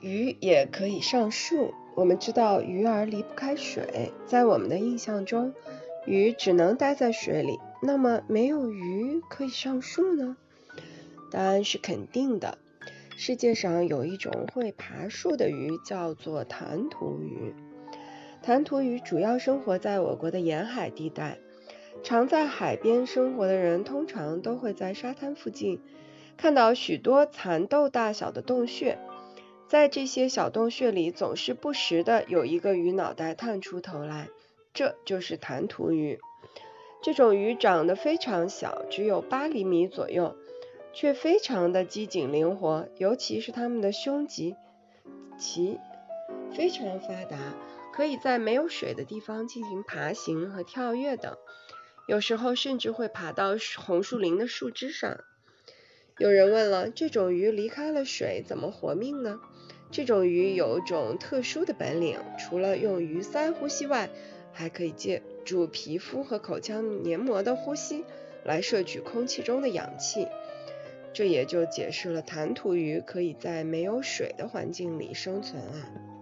鱼也可以上树。我们知道鱼儿离不开水，在我们的印象中，鱼只能待在水里。那么，没有鱼可以上树呢？答案是肯定的。世界上有一种会爬树的鱼，叫做弹涂鱼。弹涂鱼主要生活在我国的沿海地带。常在海边生活的人，通常都会在沙滩附近看到许多蚕豆大小的洞穴。在这些小洞穴里，总是不时的有一个鱼脑袋探出头来，这就是弹涂鱼。这种鱼长得非常小，只有八厘米左右，却非常的机警灵活，尤其是它们的胸鳍鳍非常发达，可以在没有水的地方进行爬行和跳跃等，有时候甚至会爬到红树林的树枝上。有人问了，这种鱼离开了水怎么活命呢？这种鱼有一种特殊的本领，除了用鱼鳃呼吸外，还可以借助皮肤和口腔黏膜的呼吸来摄取空气中的氧气。这也就解释了弹涂鱼可以在没有水的环境里生存啊。